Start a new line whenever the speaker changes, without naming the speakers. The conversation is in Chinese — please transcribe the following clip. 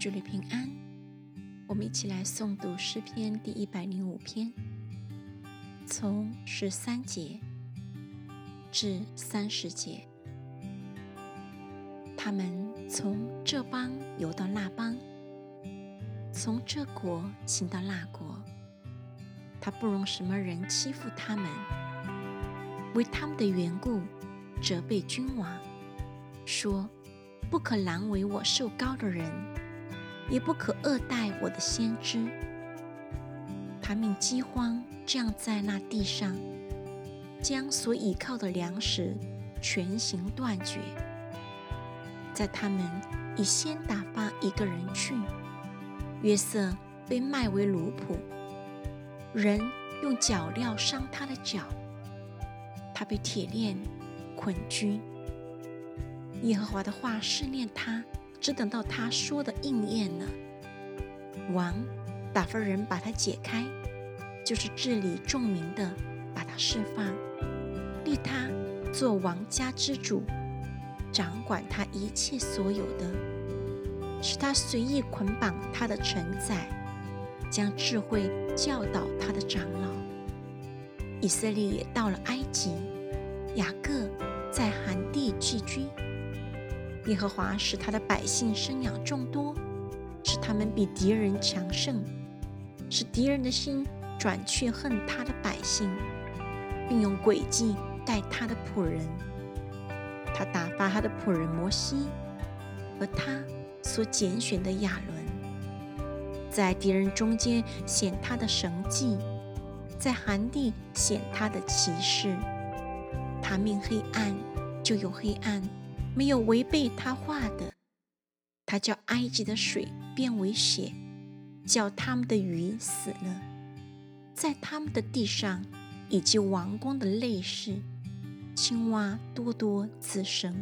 祝你平安。我们一起来诵读诗篇第一百零五篇，从十三节至三十节。他们从这邦游到那邦，从这国行到那国。他不容什么人欺负他们，为他们的缘故责备君王，说：不可难为我受高的人，也不可恶待我的先知。他命饥荒降在那地上，将所倚靠的粮食全行断绝。在他们已先打发一个人去，约瑟被卖为奴仆。人用脚镣伤他的脚，他被铁链捆拘。耶和华的话试炼他，只等到他说的应验了。王打发人把他解开，就是治理众民的，把他释放，立他做王家之主，掌管他一切所有的，使他随意捆绑他的臣宰。将智慧教导他的长老。以色列也到了埃及，雅各在寒地寄居。耶和华使他的百姓生养众多，使他们比敌人强盛，使敌人的心转去恨他的百姓，并用诡计待他的仆人。他打发他的仆人摩西和他所拣选的亚伦。在敌人中间显他的神迹，在寒地显他的骑士。他命黑暗，就有黑暗；没有违背他话的。他叫埃及的水变为血，叫他们的鱼死了。在他们的地上，以及王宫的内室，青蛙多多滋生。